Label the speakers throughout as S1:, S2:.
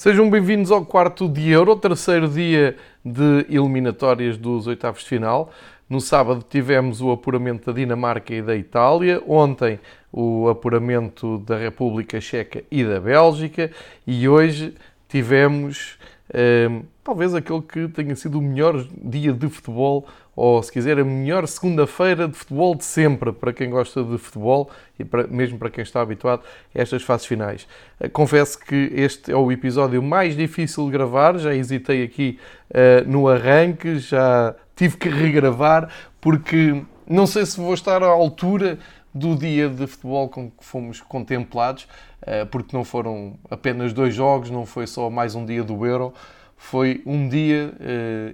S1: Sejam bem-vindos ao quarto de Euro, terceiro dia de eliminatórias dos oitavos de final. No sábado tivemos o apuramento da Dinamarca e da Itália, ontem o apuramento da República Checa e da Bélgica e hoje tivemos eh, talvez aquele que tenha sido o melhor dia de futebol ou, se quiser, a melhor segunda-feira de futebol de sempre, para quem gosta de futebol e para, mesmo para quem está habituado a estas fases finais. Eh, confesso que este é o episódio mais difícil de gravar, já hesitei aqui uh, no arranque, já tive que regravar, porque não sei se vou estar à altura do dia de futebol com que fomos contemplados, uh, porque não foram apenas dois jogos, não foi só mais um dia do Euro, foi um dia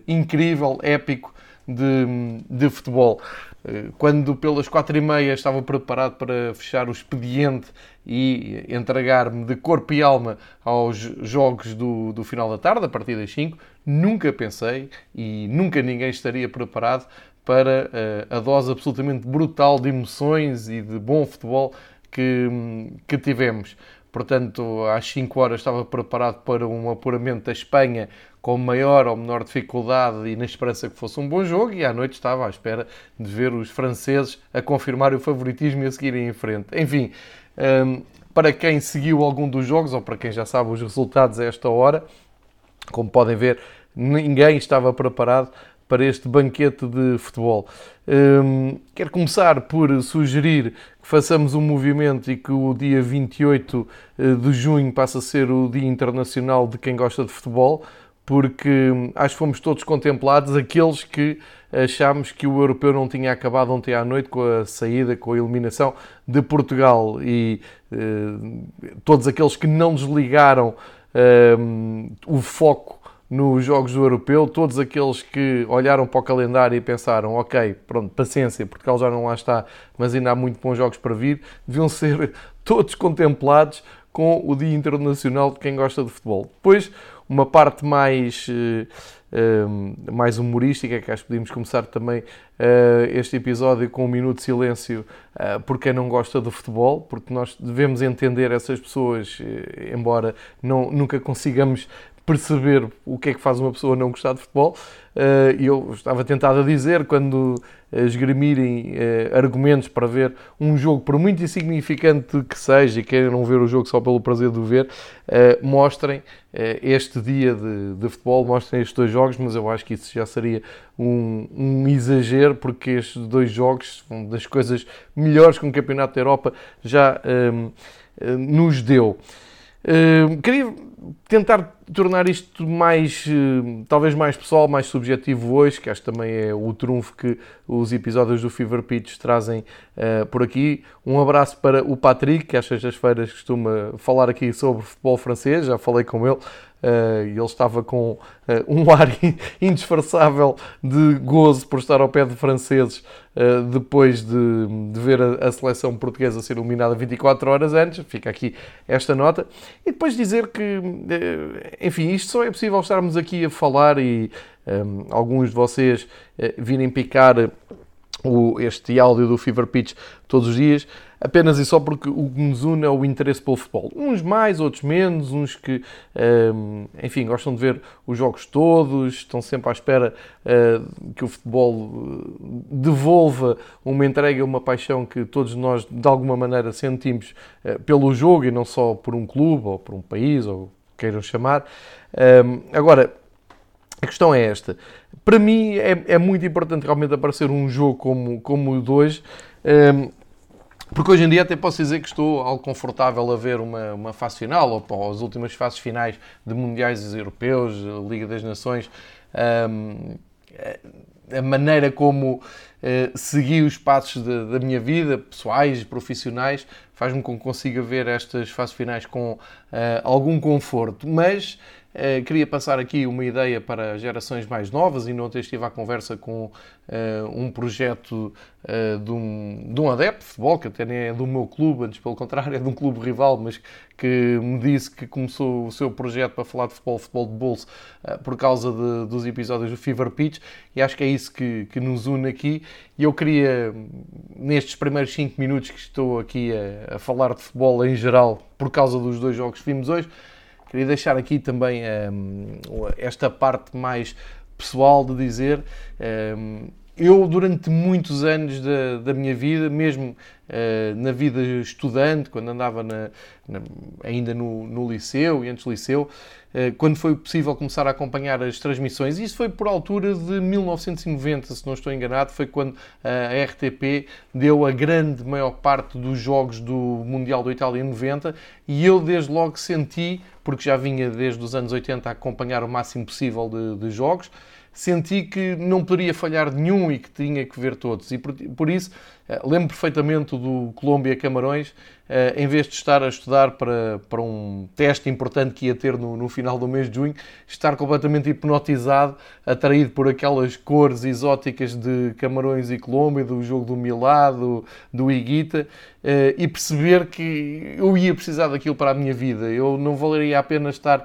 S1: incrível, épico, de, de futebol. Eh, quando pelas quatro e meia estava preparado para fechar o expediente e entregar-me de corpo e alma aos jogos do, do final da tarde, a partir das 5, nunca pensei e nunca ninguém estaria preparado para uh, a dose absolutamente brutal de emoções e de bom futebol que, que tivemos. Portanto, às 5 horas estava preparado para um apuramento da Espanha com maior ou menor dificuldade e na esperança que fosse um bom jogo, e à noite estava à espera de ver os franceses a confirmar o favoritismo e a seguirem em frente. Enfim, hum, para quem seguiu algum dos jogos, ou para quem já sabe os resultados a esta hora, como podem ver, ninguém estava preparado para este banquete de futebol. Hum, quero começar por sugerir que façamos um movimento e que o dia 28 eh, de junho passe a ser o Dia Internacional de quem gosta de futebol porque acho que fomos todos contemplados, aqueles que achámos que o europeu não tinha acabado ontem à noite com a saída, com a eliminação de Portugal e eh, todos aqueles que não desligaram eh, o foco nos jogos do europeu, todos aqueles que olharam para o calendário e pensaram, ok, pronto, paciência, Portugal já não lá está, mas ainda há muito bons jogos para vir, deviam ser todos contemplados com o Dia Internacional de quem gosta de futebol. Depois, uma parte mais, eh, mais humorística, que acho que podíamos começar também eh, este episódio com um minuto de silêncio por quem não gosta do futebol, porque nós devemos entender essas pessoas, embora não, nunca consigamos perceber o que é que faz uma pessoa não gostar de futebol. E eu estava tentado a dizer, quando esgremirem argumentos para ver um jogo, por muito insignificante que seja, e queiram ver o jogo só pelo prazer de o ver, mostrem este dia de, de futebol, mostrem estes dois jogos, mas eu acho que isso já seria um, um exagero, porque estes dois jogos são das coisas melhores que um campeonato da Europa já um, nos deu. Uh, queria tentar tornar isto mais, uh, talvez mais pessoal, mais subjetivo hoje, que acho que também é o trunfo que os episódios do Fever Pitch trazem uh, por aqui. Um abraço para o Patrick, que às sextas-feiras costuma falar aqui sobre futebol francês, já falei com ele. Uh, ele estava com uh, um ar indisfarçável de gozo por estar ao pé de franceses uh, depois de, de ver a, a, seleção portuguesa ser eliminada 24 horas antes. Fica aqui esta nota. E depois dizer que, enfim, isto só é possível estarmos aqui a falar e um, alguns de vocês virem picar o, este áudio do Fever Pitch todos os dias, apenas e só porque o que nos une é o interesse pelo futebol. Uns mais, outros menos, uns que, um, enfim, gostam de ver os jogos todos, estão sempre à espera uh, que o futebol eh, devolva uma entrega, uma paixão que todos nós, de alguma maneira, sentimos uh, pelo jogo e não só por um clube ou por um país, ou queiram chamar. Um, agora, a questão é esta. Para mim é, é, muito importante realmente aparecer um jogo como, como o de hoje, ehm, porque hoje em dia até posso dizer que estou algo confortável a ver uma, uma fase final, ou as últimas fases finais de Mundiais Europeus, Liga das Nações, ehm, a maneira como uh, segui os passos de, da minha vida, pessoais, profissionais, faz-me com que consiga ver estas fases finais com uh, algum conforto. Mas Uh, queria passar aqui uma ideia para gerações mais novas e ontem estive à conversa com uh, um projeto uh, de, um, de um adepto de futebol, que até nem é do meu clube, antes pelo contrário é de um clube rival, mas que me disse que começou o seu projeto para falar de futebol, futebol de bolso, por causa de, dos episódios do Fever Pitch e acho que é isso que, que nos une aqui. E eu queria, nestes primeiros 5 minutos que estou aqui a, a falar de futebol em geral, por causa dos dois jogos que vimos hoje, queria deixar aqui também um, esta parte mais pessoal de dizer. Um, eu, durante muitos anos da, da minha vida, mesmo uh, na vida estudante, quando andava na, na, ainda no, no, liceu e antes do liceu, uh, quando foi possível começar a acompanhar as transmissões, isso foi por altura de 1990, se não estou enganado, foi quando a RTP deu a grande maior parte dos jogos do Mundial do Itália em 90 e eu desde logo senti, porque já vinha desde os anos 80 a acompanhar o máximo possível de, de jogos, senti que não poderia falhar nenhum e que tinha que ver todos. E por, por isso, eh, lembro perfeitamente do Colômbia-Camarões, em vez de estar a estudar para, para um teste importante que ia ter no, no final do mês de junho, estar completamente hipnotizado, atraído por aquelas cores exóticas de Camarões e Colômbia, do jogo do Milá, do, do Iguita, eh, e perceber que eu ia precisar daquilo para a minha vida. Eu não valeria a pena estar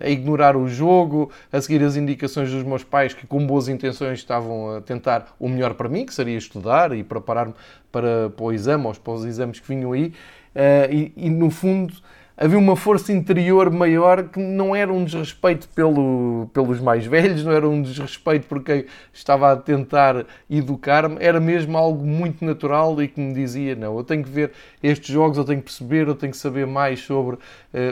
S1: a ignorar o jogo, a seguir as indicações dos meus pais que, com boas intenções, estavam a tentar o melhor para mim, que seria estudar e preparar-me para, para o exame, ou para os exames que vinham aí, uh, e, e, no fundo havia uma força interior maior que não era um desrespeito pelo, pelos mais velhos, não era um desrespeito por quem estava a tentar educar-me, era mesmo algo muito natural e que me dizia: não, eu tenho que ver estes jogos, eu tenho que perceber, eu tenho que saber mais sobre uh,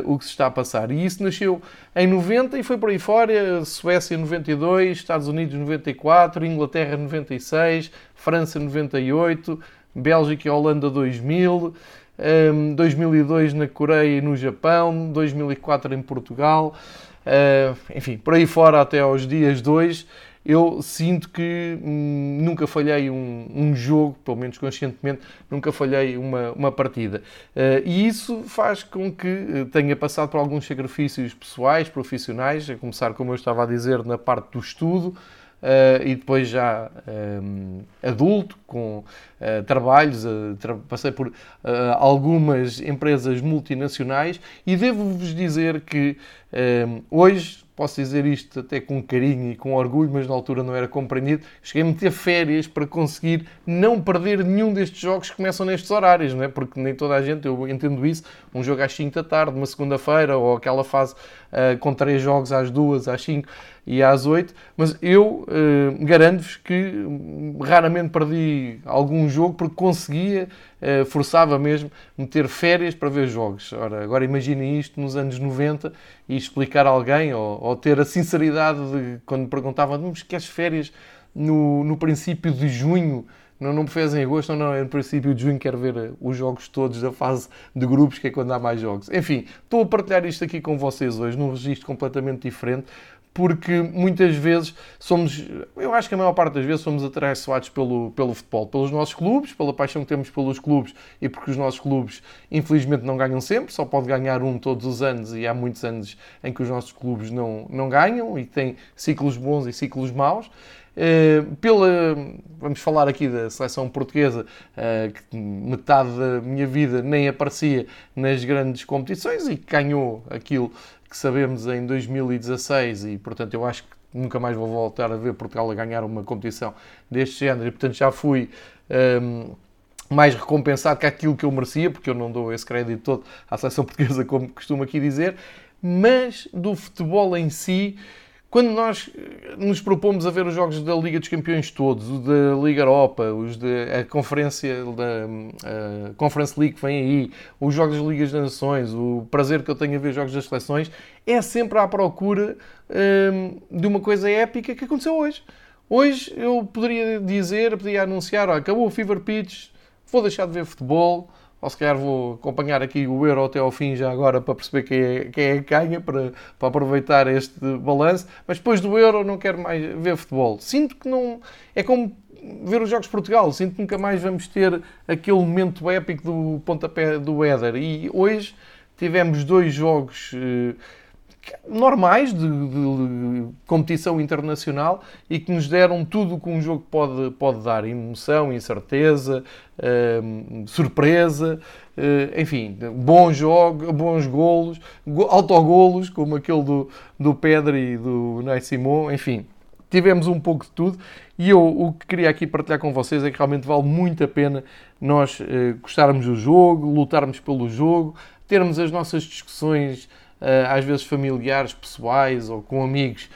S1: o que se está a passar. E isso nasceu em 90 e foi por aí fora: Suécia 92, Estados Unidos 94, Inglaterra 96, França 98, Bélgica e Holanda 2000, 2002 na Coreia e no Japão, 2004 em Portugal, uh, enfim, por aí fora até aos dias 2, eu sinto que hum, nunca falhei um, um, jogo, pelo menos conscientemente, nunca falhei uma, uma partida. E isso faz com que eh, tenha passado por alguns sacrifícios pessoais, profissionais, a começar, como eu estava a dizer, na parte do estudo, Uh, e depois já um, adulto, com uh, trabalhos, uh, tra passei por algumas empresas multinacionais e devo-vos dizer que hoje posso dizer isto até com carinho e com orgulho, mas na altura não era compreendido. Cheguei a meter férias para conseguir não perder nenhum destes jogos que começam nestes horários, não é? Porque nem toda a gente, eu entendo isso, um jogo às 5 da tarde, uma segunda-feira, ou aquela fase com três jogos às 2, às 5 e às 8, mas eu uh, garanto-vos que raramente perdi algum jogo porque conseguia, uh, forçava mesmo, meter férias para ver jogos. Ora, agora imaginem isto nos anos 90 e explicar a alguém, ou, ou ter a sinceridade de quando perguntavam, mas queres férias no, no princípio de junho? Não, não me fez em agosto, não, não, é no princípio de junho, quero ver eh, os jogos todos da fase de grupos, que é quando há mais jogos. Enfim, estou a partilhar isto aqui com vocês hoje, num registro completamente diferente, porque muitas vezes somos, eu acho que a maior parte das vezes somos atraiçoados pelo, pelo futebol, pelos nossos clubes, pela paixão que temos pelos clubes e porque os nossos clubes infelizmente não ganham sempre, só pode ganhar um todos os anos e há muitos anos em que os nossos clubes não, não ganham e têm ciclos bons e ciclos maus. Uh, pela, vamos falar aqui da seleção portuguesa, uh, que metade da minha vida nem aparecia nas grandes competições e ganhou aquilo que sabemos em 2016 e, portanto, eu acho que nunca mais vou voltar a ver Portugal a ganhar uma competição deste género e, portanto, já fui um, mais recompensado que aquilo que eu merecia, porque eu não dou esse crédito todo à seleção portuguesa, como costumo aqui dizer, mas do futebol em si quando nós eh, nos propomos a ver os jogos da Liga dos Campeões todos, os da Liga Europa, os da Conferência da a Conference League que vem aí, os jogos das Ligas das Nações, o prazer que eu tenho a ver os jogos das seleções, é sempre à procura hum, de uma coisa épica que aconteceu hoje. Hoje eu poderia dizer, poderia anunciar, acabou o Fever Pitch, vou deixar de ver futebol, ou se calhar vou acompanhar aqui o Euro até ao fim já agora para perceber quem é, quem é que ganha, para, para aproveitar este balanço, mas depois do Euro não quero mais ver futebol. Sinto que não... É como ver os Jogos de Portugal, sinto que nunca mais vamos ter aquele momento épico do pontapé do Éder. E hoje tivemos dois jogos... Uh, normais de, de, competição internacional e que nos deram tudo o que um jogo pode, pode dar: emoção, incerteza, uh, surpresa, uh, enfim, bons jogos, bons golos, go autogolos, como aquele do, do Pedri e do Ney Simon, enfim. Tivemos um pouco de tudo e eu o que queria aqui partilhar com vocês é que realmente vale muito a pena nós uh, gostarmos do jogo, lutarmos pelo jogo, termos as nossas discussões às vezes familiares, pessoais ou com amigos,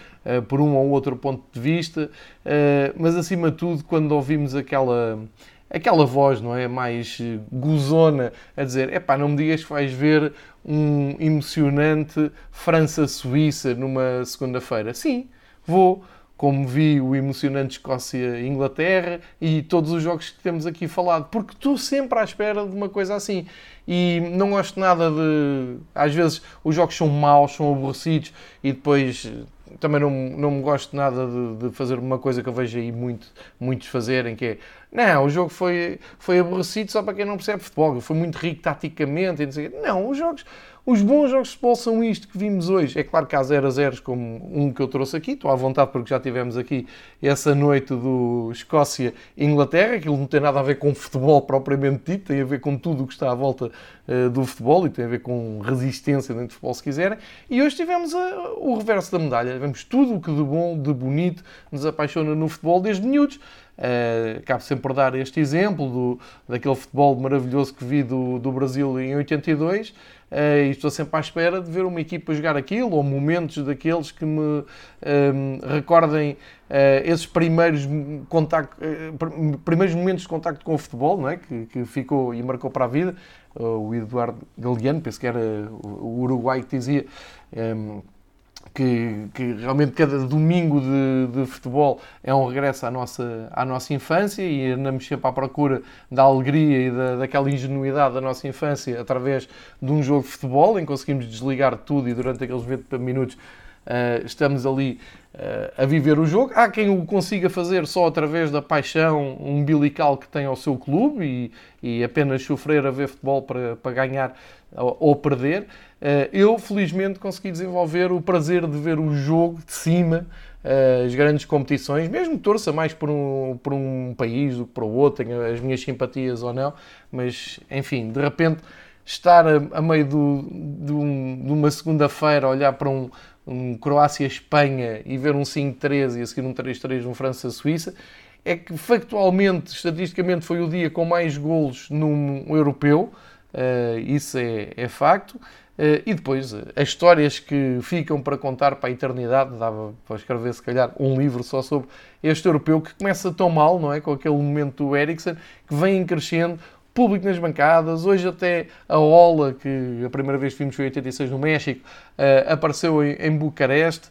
S1: por um ou outro ponto de vista, mas acima de tudo, quando ouvimos aquela aquela voz, não é? Mais gozona a dizer: é pá, não me digas que vais ver um emocionante França-Suíça numa segunda-feira. Sim, vou. Como vi o emocionante Escócia-Inglaterra e todos os jogos que temos aqui falado, porque estou sempre à espera de uma coisa assim. E não gosto nada de. Às vezes os jogos são maus, são aborrecidos e depois também não, não gosto nada de, de, fazer uma coisa que eu vejo aí muito, muitos fazerem, que é não, o jogo foi, foi aborrecido só para quem não percebe futebol, foi muito rico taticamente, e não sei Não, os jogos, os bons jogos de futebol são isto que vimos hoje. É claro que há 0 a 0 como um que eu trouxe aqui, estou à vontade porque já tivemos aqui essa noite do Escócia-Inglaterra, aquilo não tem nada a ver com futebol propriamente dito, tem a ver com tudo o que está à volta uh, do futebol e tem a ver com resistência dentro do futebol se quiserem. E hoje tivemos uh, o reverso da medalha, tivemos tudo o que de bom, de bonito nos apaixona no futebol desde miúdos. Uh, cabe sempre por dar este exemplo do, daquele futebol maravilhoso que vi do, do Brasil em 82 uh, eh, e estou sempre à espera de ver uma equipa jogar aquilo ou momentos daqueles que me um, ehm, recordem uh, esses primeiros, contacto, primeiros momentos de contacto com o futebol não é? que, que ficou e marcou para a vida. o Eduardo Galeano, penso que era o Uruguai que dizia. Um, ehm, que, que, realmente cada domingo de, de, futebol é um regresso à nossa, à nossa infância e andamos sempre à procura da alegria e da, daquela ingenuidade da nossa infância através de um jogo de futebol em que conseguimos desligar tudo e durante aqueles 20 minutos uh, estamos ali uh, a viver o jogo. Há quem o consiga fazer só através da paixão umbilical que tem ao seu clube e, e apenas sofrer a ver futebol para, para ganhar ou, ou perder. Eh, eu, felizmente, consegui desenvolver o prazer de ver o jogo de cima, eh, as grandes competições, mesmo torça mais por um, por um país do que para o outro, tenho as minhas simpatias ou não, mas, enfim, de repente, estar a, a meio do, de, um, de uma segunda-feira, olhar para um, um Croácia-Espanha e ver um 5-3 e a seguir um 3-3 um França-Suíça, é que factualmente, estatisticamente, foi o dia com mais golos num europeu, uh, isso é, é facto. Uh, e depois, uh, as histórias que ficam para contar para a eternidade, dava para escrever se calhar um livro só sobre este europeu que começa tão mal, não é? Com aquele momento do Eriksen, que vem crescendo, público nas bancadas, hoje até a Ola, que a primeira vez que vimos foi em 86 no México, uh, apareceu em Bucareste.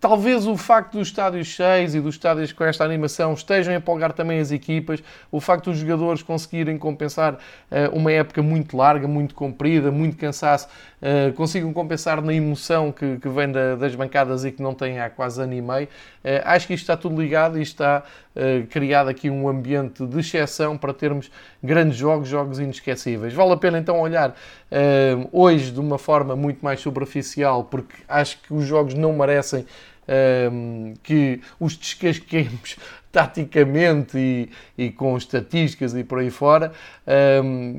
S1: Talvez o facto dos estádios cheios e dos estádios com esta animação estejam a empolgar também as equipas, o facto dos jogadores conseguirem compensar uh, uma época muito larga, muito comprida, muito cansaço, uh, consigam compensar na emoção que, que vem da, das bancadas e que não têm há quase ano e meio. Uh, acho que isto está tudo ligado e está criado aqui um ambiente de exceção para termos grandes jogos, jogos inesquecíveis. Vale a pena então olhar hoje de uma forma muito mais superficial, porque acho que os jogos não merecem que os descasquemos taticamente e, e, com estatísticas e por aí fora.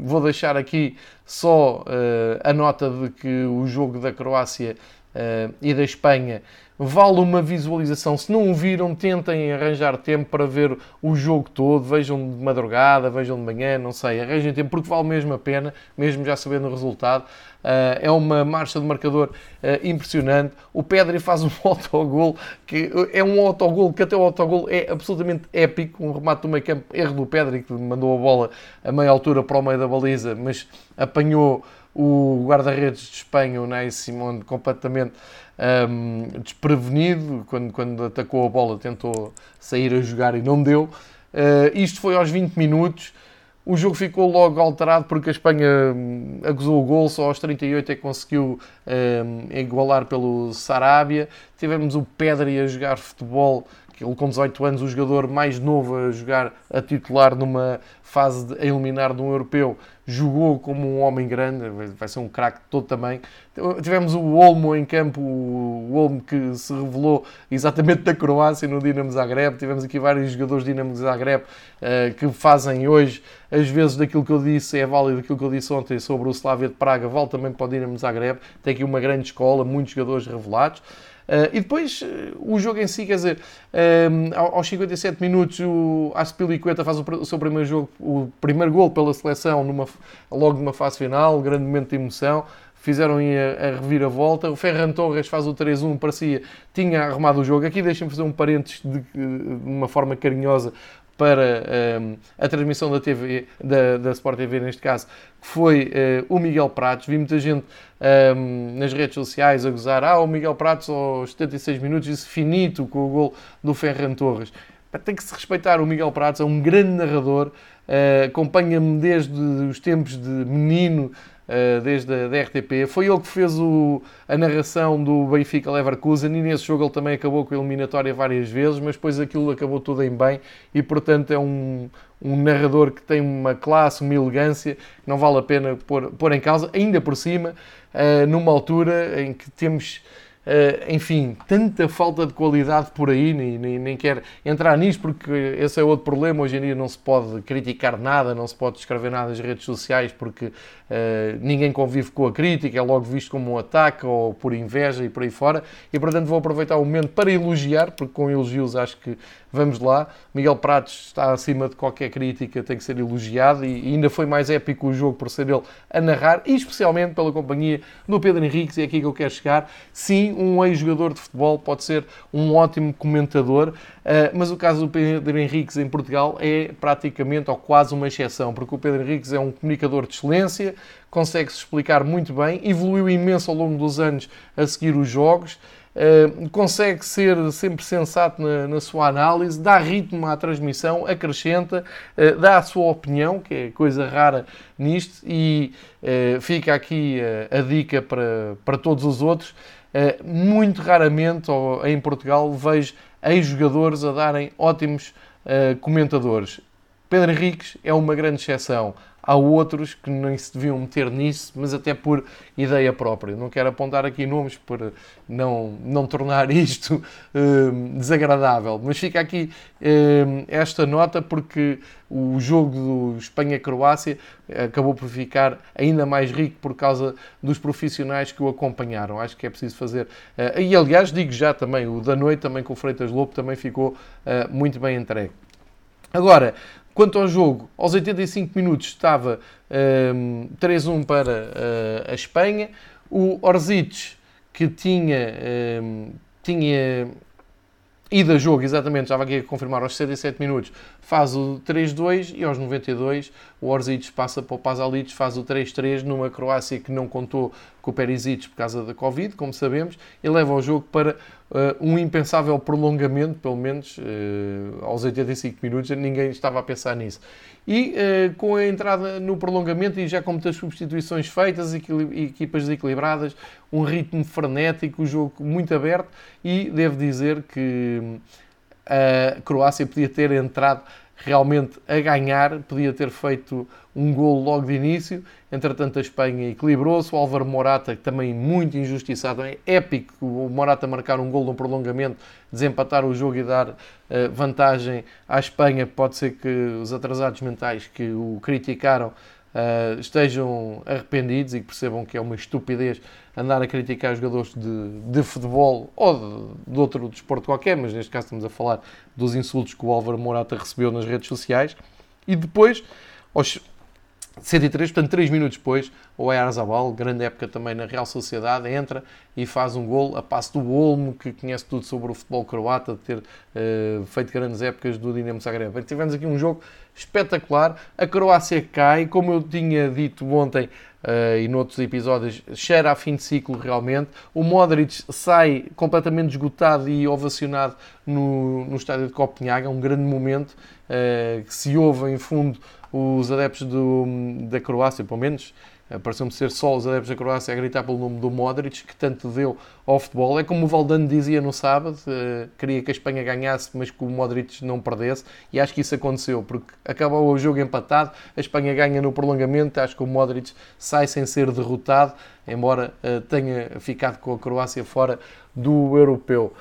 S1: Vou deixar aqui só uh, a nota de que o jogo da Croácia uh, e da Espanha vale uma visualização. Se não o viram, tentem arranjar tempo para ver o jogo todo. Vejam de madrugada, vejam de manhã, não sei. Arranjem tempo porque vale mesmo a pena, mesmo já sabendo o resultado. Uh, é uma marcha de marcador uh, impressionante. O Pedri faz um autogol que é um autogol que até o autogol é absolutamente épico. Um remate do meio campo, erro do Pedri que mandou a bola a meia altura para o meio da baliza, mas apanhou o guarda-redes de Espanha, o Ney Simone, completamente um, desprevenido. Quando, quando atacou a bola, tentou sair a jogar e não deu. Uh, isto foi aos 20 minutos. O jogo ficou logo alterado porque a Espanha hum, acusou o gol, só aos 38 é que conseguiu um, igualar pelo Sarabia. Tivemos o Pedri a jogar futebol ele com 18 anos, o jogador mais novo a jogar a titular numa fase de, a eliminar de um europeu, jogou como um homem grande, vai ser um craque todo também. Tivemos o Olmo em campo, o Olmo que se revelou exatamente da Croácia no Dinamo Zagreb. Tivemos aqui vários jogadores do Dinamo Zagreb uh, que fazem hoje, às vezes daquilo que eu disse é válido, aquilo que eu disse ontem sobre o Slavia de Praga, vale também para o Dinamo Zagreb. Tem aqui uma grande escola, muitos jogadores revelados. Uh, e depois uh, o jogo em si, quer dizer, uh, aos 57 minutos o Aspilicueta faz o, seu primeiro jogo, o primeiro gol pela seleção, numa, logo numa fase final, grande momento de emoção. fizeram a, a reviravolta. O Ferran Torres faz o 3-1, parecia, tinha arrumado o jogo. Aqui deixem-me fazer um parênteses de, de uma forma carinhosa para um, a transmissão da TV, da, da Sport TV neste caso, que foi uh, o Miguel Pratos. Vi muita gente um, nas redes sociais a gozar, ah, o Miguel Pratos aos 76 minutos, isso finito com o gol do Ferran Torres. Tem que se respeitar, o Miguel Pratos é um grande narrador, uh, acompanha-me desde os tempos de menino, uh, desde a da RTP. Foi ele que fez o, a narração do Benfica Leverkusen e nesse jogo ele também acabou com a eliminatória várias vezes, mas depois aquilo acabou tudo em bem e, portanto, é um, um narrador que tem uma classe, uma elegância que não vale a pena pôr, pôr em causa, ainda por cima, uh, numa altura em que temos enfim, tanta falta de qualidade por aí, nem, nem, nem quero entrar nisso porque esse é outro problema. Hoje em dia não se pode criticar nada, não se pode escrever nada nas redes sociais porque uh, ninguém convive com a crítica, é logo visto como um ataque ou por inveja e por aí fora. E portanto vou aproveitar o momento para elogiar, porque com elogios acho que vamos lá. Miguel Pratos está acima de qualquer crítica, tem que ser elogiado e, ainda foi mais épico o jogo por ser ele a narrar e especialmente pela companhia do Pedro Henriques. E é aqui que eu quero chegar. Sim, um ex-jogador de futebol pode ser um ótimo comentador, eh, mas o caso do Pedro Henriques em Portugal é praticamente ou quase uma exceção, porque o Pedro Henriques é um comunicador de excelência, consegue-se explicar muito bem, evoluiu imenso ao longo dos anos a seguir os jogos. Uh, consegue ser sempre sensato na, na, sua análise, dá ritmo à transmissão, acrescenta, uh, dá a sua opinião, que é coisa rara nisto, e uh, fica aqui a dica para, para todos os outros. Eh, muito raramente, em Portugal, vejo ex-jogadores a darem ótimos comentadores. Pedro Henriques é uma grande exceção. Há outros que nem se deviam meter nisso, mas até por ideia própria. Não quero apontar aqui nomes para não, não tornar isto uh, desagradável, mas fica aqui uh, esta nota porque o jogo do Espanha-Croácia acabou por ficar ainda mais rico por causa dos profissionais que o acompanharam. Acho que é preciso fazer. Uh, e aliás, digo já também, o da noite também com o Freitas Lobo também ficou muito bem entregue. Agora, Quanto ao jogo, aos 85 minutos estava um, 3-1 para uh, a Espanha. O Orzic, que tinha, um, tinha ido a jogo, exatamente, estava aqui a confirmar, aos 67 minutos, faz o 3-2 e aos 92 o Orzic passa para o Pasalic, faz o 3-3 numa Croácia que não contou com o Perisic por causa da Covid, como sabemos, e leva o jogo para uh, um impensável prolongamento, pelo menos uh, aos 85 minutos, ninguém estava a pensar nisso. E uh, com a entrada no prolongamento e já com muitas substituições feitas, equipas desequilibradas, um ritmo frenético, o jogo muito aberto, e devo dizer que a Croácia podia ter entrado realmente a ganhar, podia ter feito um gol logo de início, entretanto a Espanha equilibrou-se, o Álvaro Morata também muito injustiçado, é épico o Morata marcar um gol no prolongamento, desempatar o jogo e dar uh, vantagem à Espanha, pode ser que os atrasados mentais que o criticaram uh, estejam arrependidos e que percebam que é uma estupidez andar a criticar jogadores de, de futebol ou de, de, outro desporto qualquer, mas neste caso estamos a falar dos insultos que o Álvaro Morata recebeu nas redes sociais. E depois, aos 103, portanto, 3 minutos depois, o Ayarzabal, grande época também na Real Sociedade, entra e faz um gol a passo do Olmo, que conhece tudo sobre o futebol croata, de ter uh, feito grandes épocas do Dinamo Zagreb. Tivemos aqui um jogo espetacular. A Croácia cai, como eu tinha dito ontem uh, e noutros episódios, cheira a fim de ciclo realmente. O Modric sai completamente esgotado e ovacionado no, no estádio de Copenhague, é um grande momento uh, que se ouve em fundo os adeptos do, da Croácia, pelo menos, pareceu-me ser só os adeptos da Croácia a gritar pelo nome do Modric, que tanto deu ao futebol. É como o Valdano dizia no sábado, uh, queria que a Espanha ganhasse, mas que o Modric não perdesse, e acho que isso aconteceu, porque acabou o jogo empatado, a Espanha ganha no prolongamento, acho que o Modric sai sem ser derrotado, embora uh, tenha ficado com a Croácia fora do europeu.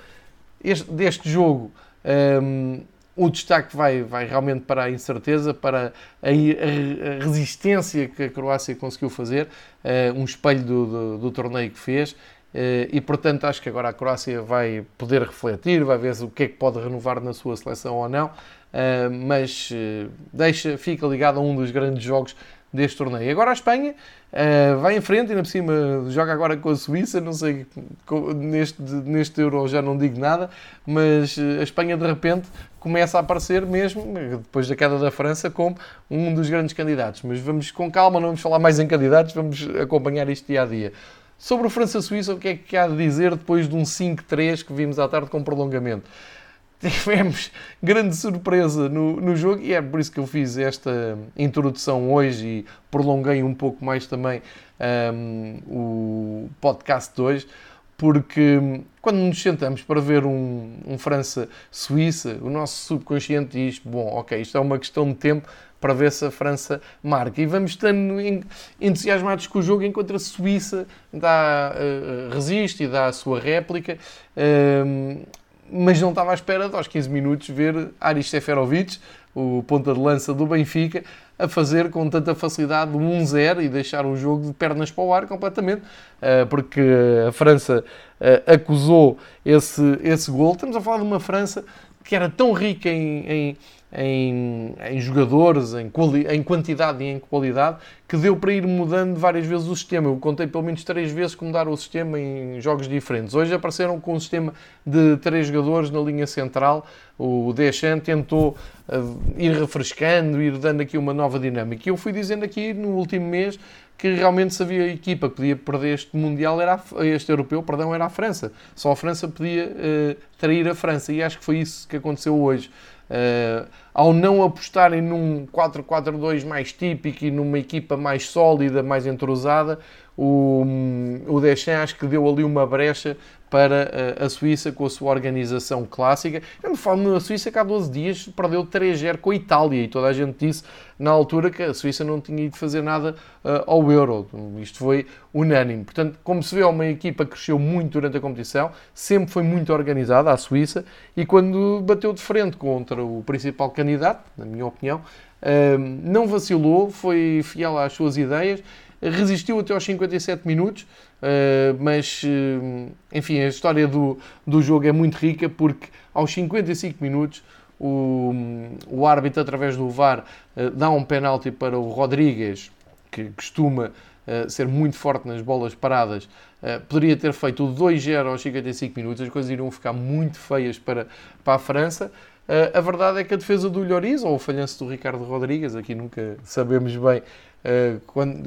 S1: Este, deste jogo. Ehm, o destaque vai, vai realmente para a incerteza, para a, a resistência que a Croácia conseguiu fazer, uh, um espelho do, do, do, torneio que fez. Uh, e portanto acho que agora a Croácia vai poder refletir, vai ver o que é que pode renovar na sua seleção ou não, uh, mas deixa, fica ligado a um dos grandes jogos deste torneio. Agora a Espanha uh, vai em frente, ainda por cima joga agora com a Suíça, não sei, neste, neste Euro já não digo nada, mas a Espanha de repente começa a aparecer mesmo, depois da queda da França, como um dos grandes candidatos. Mas vamos com calma, não vamos falar mais em candidatos, vamos acompanhar isto dia a dia. Sobre o França-Suíça, o que é que há de dizer depois de um 5-3 que vimos à tarde com prolongamento? Tivemos grande surpresa no, no jogo e é por isso que eu fiz esta introdução hoje e prolonguei um pouco mais também um, o podcast de hoje porque quando nos sentamos para ver um, um França-Suíça, o nosso subconsciente diz: bom, ok, isto é uma questão de tempo para ver se a França marca. E vamos estando entusiasmados com o jogo enquanto a Suíça dá, uh, resiste e dá a sua réplica. Uh, mas não estava à espera de aos 15 minutos ver Aris Seferovic, o ponta de lança do Benfica, a fazer com tanta facilidade um 1-0 e deixar o jogo de pernas para o ar completamente, eh, porque a França eh, acusou esse, esse gol. Estamos a falar de uma França que era tão rica em, em em, em jogadores, em, em quantidade e em qualidade, que deu para ir mudando várias vezes o sistema. Eu contei pelo menos três vezes que mudaram o sistema em jogos diferentes. Hoje apareceram com um sistema de três jogadores na linha central. O Deschamps tentou uh, ir refrescando, ir dando aqui uma nova dinâmica. E eu fui dizendo aqui no último mês que realmente se havia equipa que podia perder este Mundial, era a, este Europeu, perdão, era a França. Só a França podia uh, trair a França. E acho que foi isso que aconteceu hoje. Uh, ao não apostarem num 4-4-2 mais típico e numa equipa mais sólida, mais entrosada, o, o Deschamps acho que deu ali uma brecha para a Suíça com a sua organização clássica. Eu me falo na Suíça que há 12 dias perdeu 3-0 com a Itália e toda a gente disse na altura que a Suíça não tinha ido fazer nada uh, ao Euro. Isto foi unânime. Portanto, como se vê, é uma equipa que cresceu muito durante a competição, sempre foi muito organizada, a Suíça, e quando bateu de frente contra o principal candidato, na minha opinião, uh, não vacilou, foi fiel às suas ideias resistiu até aos 57 minutos, eh, mas eh, enfim, a história do, do jogo é muito rica porque aos 55 minutos o, o árbitro, através do VAR, eh, dá um penalti para o Rodrigues, que costuma ser muito forte nas bolas paradas, poderia ter feito o 2-0 aos 55 minutos, as coisas iriam ficar muito feias para, para a França. a verdade é que a defesa do Lloris, ou o falhanço do Ricardo Rodrigues, aqui nunca sabemos bem Uh,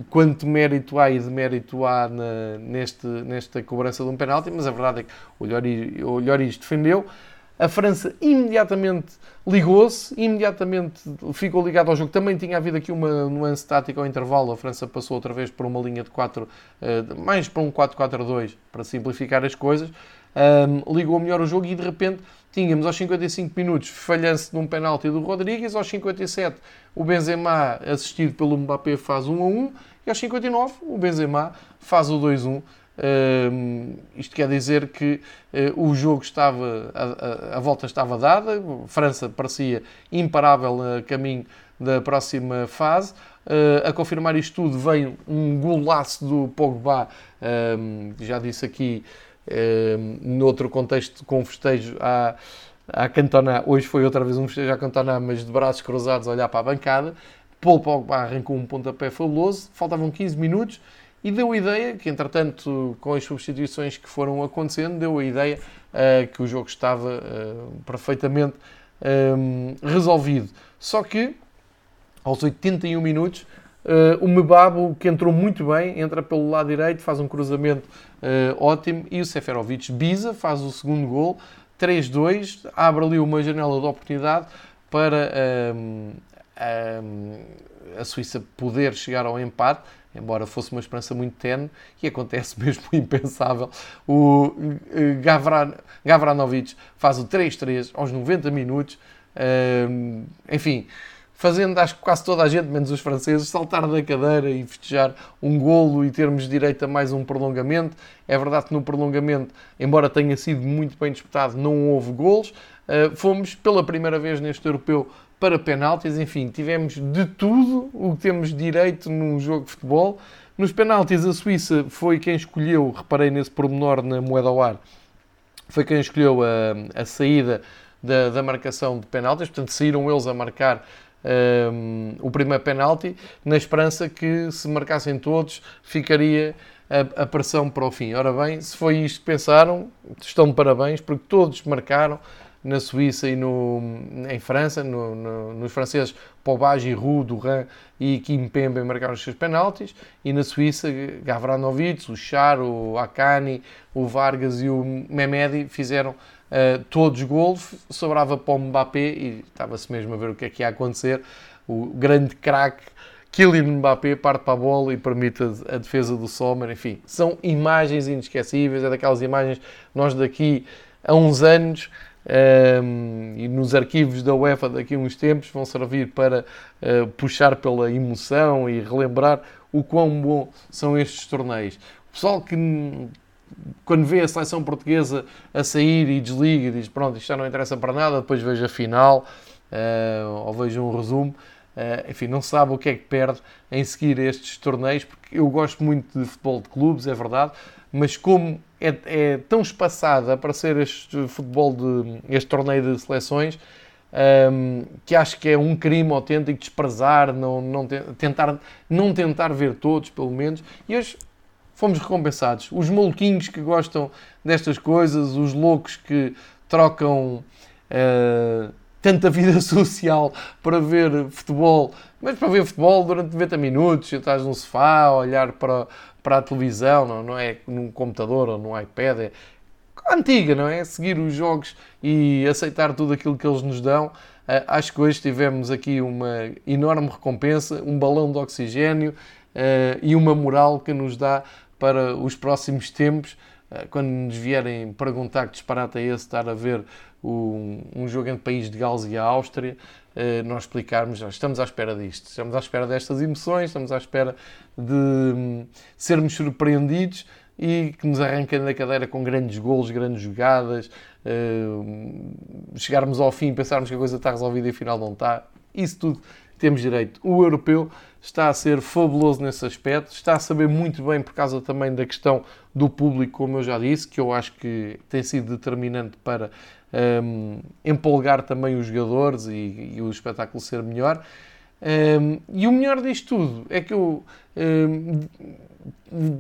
S1: quanto mérito há e de mérito há na, neste, nesta cobrança de um penalti, mas a verdade é que o Lloris, o Lloris defendeu. A França imediatamente ligou-se, imediatamente ficou ligado ao jogo. Também tinha havido aqui uma nuance tática ao intervalo. A França passou outra vez por uma linha de 4, uh, eh, mais para um 4-4-2, para simplificar as coisas. Ligou melhor o jogo e de repente tínhamos aos 55 minutos falhanço num penalti do Rodrigues, aos 57 o Benzema assistido pelo Mbappé faz 1 a 1 e aos 59 o Benzema faz o 2 a 1. Uh, isto quer dizer que uh, o jogo estava, a, a, a, volta estava dada, a França parecia imparável a caminho da próxima fase. Uh, a confirmar isto tudo veio um golaço do Pogba, já disse aqui, uh, noutro contexto com festejo à, à Cantona. Hoje foi outra vez um festejo à Cantona, mas de braços cruzados a olhar para a bancada. Paul Pogba arrancou um pontapé fabuloso, faltavam 15 minutos e deu a ideia que, entretanto, com as substituições que foram acontecendo, deu a ideia uh, que o jogo estava uh, perfeitamente um, resolvido. Só que, aos 81 minutos, uh, o Mebabo, que entrou muito bem, entra pelo lado direito, faz um cruzamento ótimo e o Seferovic bisa, faz o segundo gol, 3-2, abre ali uma janela de oportunidade para um, um, a Suíça poder chegar ao empate embora fosse uma esperança muito tenue, e acontece mesmo impensável. O eh, Gavran, Gavranovic faz o 3-3 aos 90 minutos, enfim, fazendo acho que quase toda a gente, menos os franceses, saltar da cadeira e festejar um golo e termos direito a mais um prolongamento. É verdade que no prolongamento, embora tenha sido muito bem disputado, não houve golos. Eh, fomos pela primeira vez neste europeu para penaltis, enfim, tivemos de tudo o que temos direito num jogo de futebol. Nos penaltis, a Suíça foi quem escolheu, reparei nesse pormenor na moeda ao ar, foi quem escolheu a, a saída da, da, marcação de penaltis, portanto, saíram eles a marcar um, o primeiro penalti, na esperança que se marcassem todos ficaria a, a, pressão para o fim. Ora bem, se foi isto que pensaram, estão de parabéns, porque todos marcaram na Suíça e no, em França, no, no, nos franceses Pobage, Roux, Duran e Kim Pembe marcaram os seus penaltis, e na Suíça Gavranovic, o Char, o Akani, o Vargas e o Memedi fizeram uh, todos golos, sobrava para o Mbappé e estava-se mesmo a ver o que é que ia acontecer, o grande craque Kylian Mbappé parte para a bola e permite a, defesa do Sommer, enfim, são imagens inesquecíveis, é daquelas imagens nós daqui a uns anos um, e nos arquivos da UEFA daqui a uns tempos vão servir para uh, puxar pela emoção e relembrar o quão bom são estes torneios. O pessoal que quando vê a seleção portuguesa a sair e desliga e diz pronto, isto já não interessa para nada, depois vejo a final uh, ou vejo um resumo, uh, enfim, não sabe o que é que perde em seguir estes torneios, porque eu gosto muito de futebol de clubes, é verdade, mas como é, é tão espaçada para ser este futebol, de, este torneio de seleções, um, que acho que é um crime autêntico desprezar, não, não tentar, não tentar ver todos, pelo menos. E hoje fomos recompensados. Os maluquinhos que gostam destas coisas, os loucos que trocam uh, tanta vida social para ver futebol, mas para ver futebol durante 90 minutos, estás num sofá, olhar para, para a televisão, não, não é num computador ou num iPad, é antiga, não é? Seguir os jogos e aceitar tudo aquilo que eles nos dão. Uh, acho que hoje tivemos aqui uma enorme recompensa, um balão de oxigênio uh, e uma moral que nos dá para os próximos tempos. Uh, quando nos vierem perguntar que disparate é esse estar a ver um, um jogo entre país de Gales e a Áustria, nós explicarmos, estamos à espera disto, estamos à espera destas emoções, estamos à espera de um, sermos surpreendidos e que nos arranquem da cadeira com grandes golos, grandes jogadas, uh, chegarmos ao fim pensarmos que a coisa está resolvida e afinal não está. Isso tudo temos direito. O europeu está a ser fabuloso nesse aspecto, está a saber muito bem por causa também da questão do público, como eu já disse, que eu acho que tem sido determinante para um, empolgar também os jogadores e, e, o espetáculo ser melhor. Um, e o melhor disto tudo é que eu um,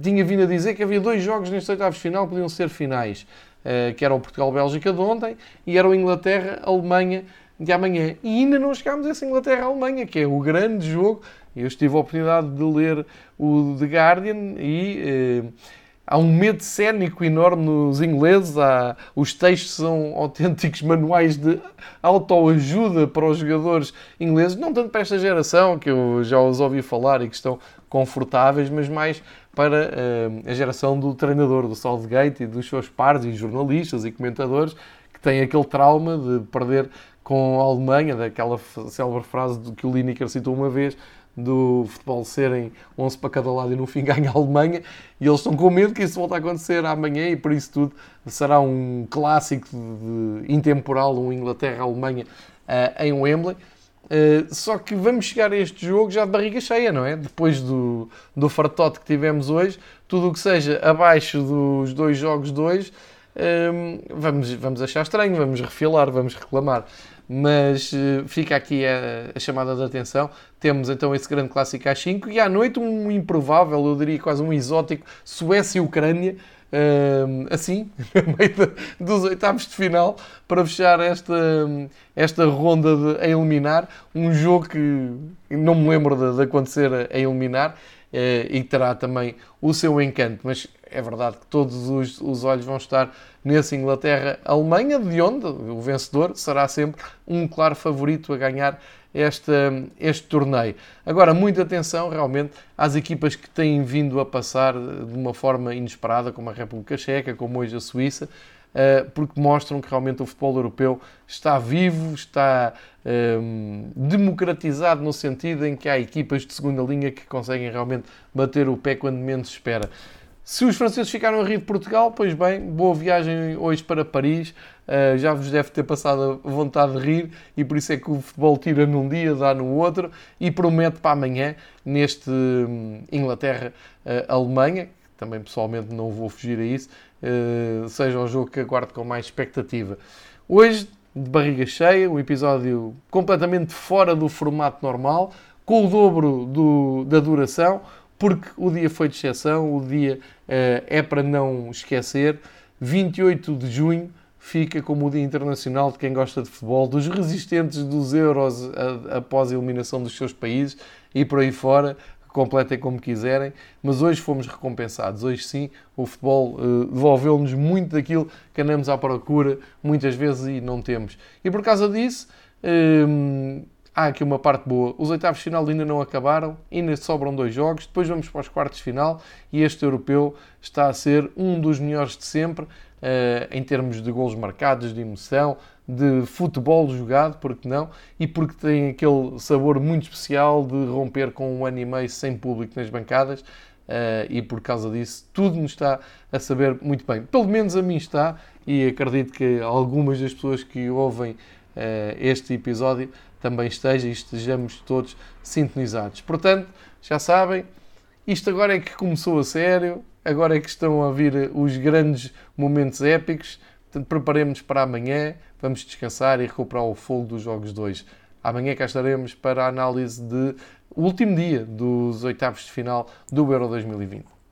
S1: tinha vindo a dizer que havia dois jogos nestes oitavos final que podiam ser finais, uh, que era o Portugal-Bélgica de ontem e era o Inglaterra-Alemanha de amanhã. E ainda não chegámos a essa Inglaterra-Alemanha, que é o grande jogo. Eu tive a oportunidade de ler o The Guardian e... Uh, há um medo cénico enorme nos ingleses, há, os textos são autênticos manuais de autoajuda para os jogadores ingleses, não tanto para esta geração, que eu já os ouvi falar e que estão confortáveis, mas mais para uh, a geração do treinador do Southgate e dos seus pares e jornalistas e comentadores que têm aquele trauma de perder com a Alemanha, daquela célebre frase que o Lineker citou uma vez, do futebol serem 11 para cada lado e no fim ganha a Alemanha e eles estão com medo que isso volte a acontecer amanhã e por isso tudo será um clássico de, intemporal, um Inglaterra-Alemanha uh, em Wembley. Uh, só que vamos chegar a este jogo já de barriga cheia, não é? Depois do, do fartote que tivemos hoje, tudo o que seja abaixo dos dois jogos de hoje, um, vamos, vamos achar estranho, vamos refilar, vamos reclamar mas uh, fica aqui a, a, chamada de atenção. Temos então esse grande clássico às 5 e à noite um improvável, eu diria quase um exótico, Suécia e Ucrânia, uh, assim, no meio dos oitavos de final, para fechar esta, esta ronda de, a eliminar. Um jogo que não me lembro de, de acontecer a, a eliminar. Uh, e terá também o seu encanto, mas é verdade que todos os, os olhos vão estar nesse Inglaterra-Alemanha, de onde o vencedor será sempre um claro favorito a ganhar este, este torneio. Agora, muita atenção realmente às equipas que têm vindo a passar de uma forma inesperada, como a República Checa, como hoje a Suíça, eh, porque mostram que realmente o futebol europeu está vivo, está um, democratizado no sentido em que há equipas de segunda linha que conseguem realmente bater o pé quando menos espera. Se os franceses ficaram a rir de Portugal, pois bem, boa viagem hoje para Paris. Uh, já vos deve ter passado a vontade de rir e por isso é que o futebol tira num dia, dá no outro e promete para amanhã, neste um, Inglaterra-Alemanha, também pessoalmente não vou fugir a isso, uh, seja um jogo que aguardo com mais expectativa. Hoje de barriga cheia, um episódio completamente fora do formato normal, com o dobro do, da duração, porque o dia foi de exceção, o dia uh, é para não esquecer. 28 de junho fica como o Dia Internacional de quem gosta de futebol, dos resistentes dos euros a, após a eliminação dos seus países e por aí fora completem como quiserem, mas hoje fomos recompensados. Hoje sim, o futebol uh, devolveu-nos muito daquilo que andamos à procura muitas vezes e não temos. E por causa disso, uh, há aqui uma parte boa. Os oitavos de final ainda não acabaram, ainda sobram dois jogos, depois vamos para os quartos de final e este europeu está a ser um dos melhores de sempre. Uh, em termos de gols marcados, de emoção, de futebol jogado, porque não, e porque tem aquele sabor muito especial de romper com um ano e meio sem público nas bancadas. Uh, e por causa disso, tudo nos está a saber muito bem. Pelo menos a mim está, e acredito que algumas das pessoas que ouvem uh, este episódio também estejam e estejamos todos sintonizados. Portanto, já sabem, isto agora é que começou a sério, agora é que estão a vir os grandes momentos épicos. Portanto, preparemos para amanhã, vamos descansar e recuperar o fogo dos jogos 2. Amanhã cá estaremos para a análise de o último dia dos oitavos de final do Euro 2020.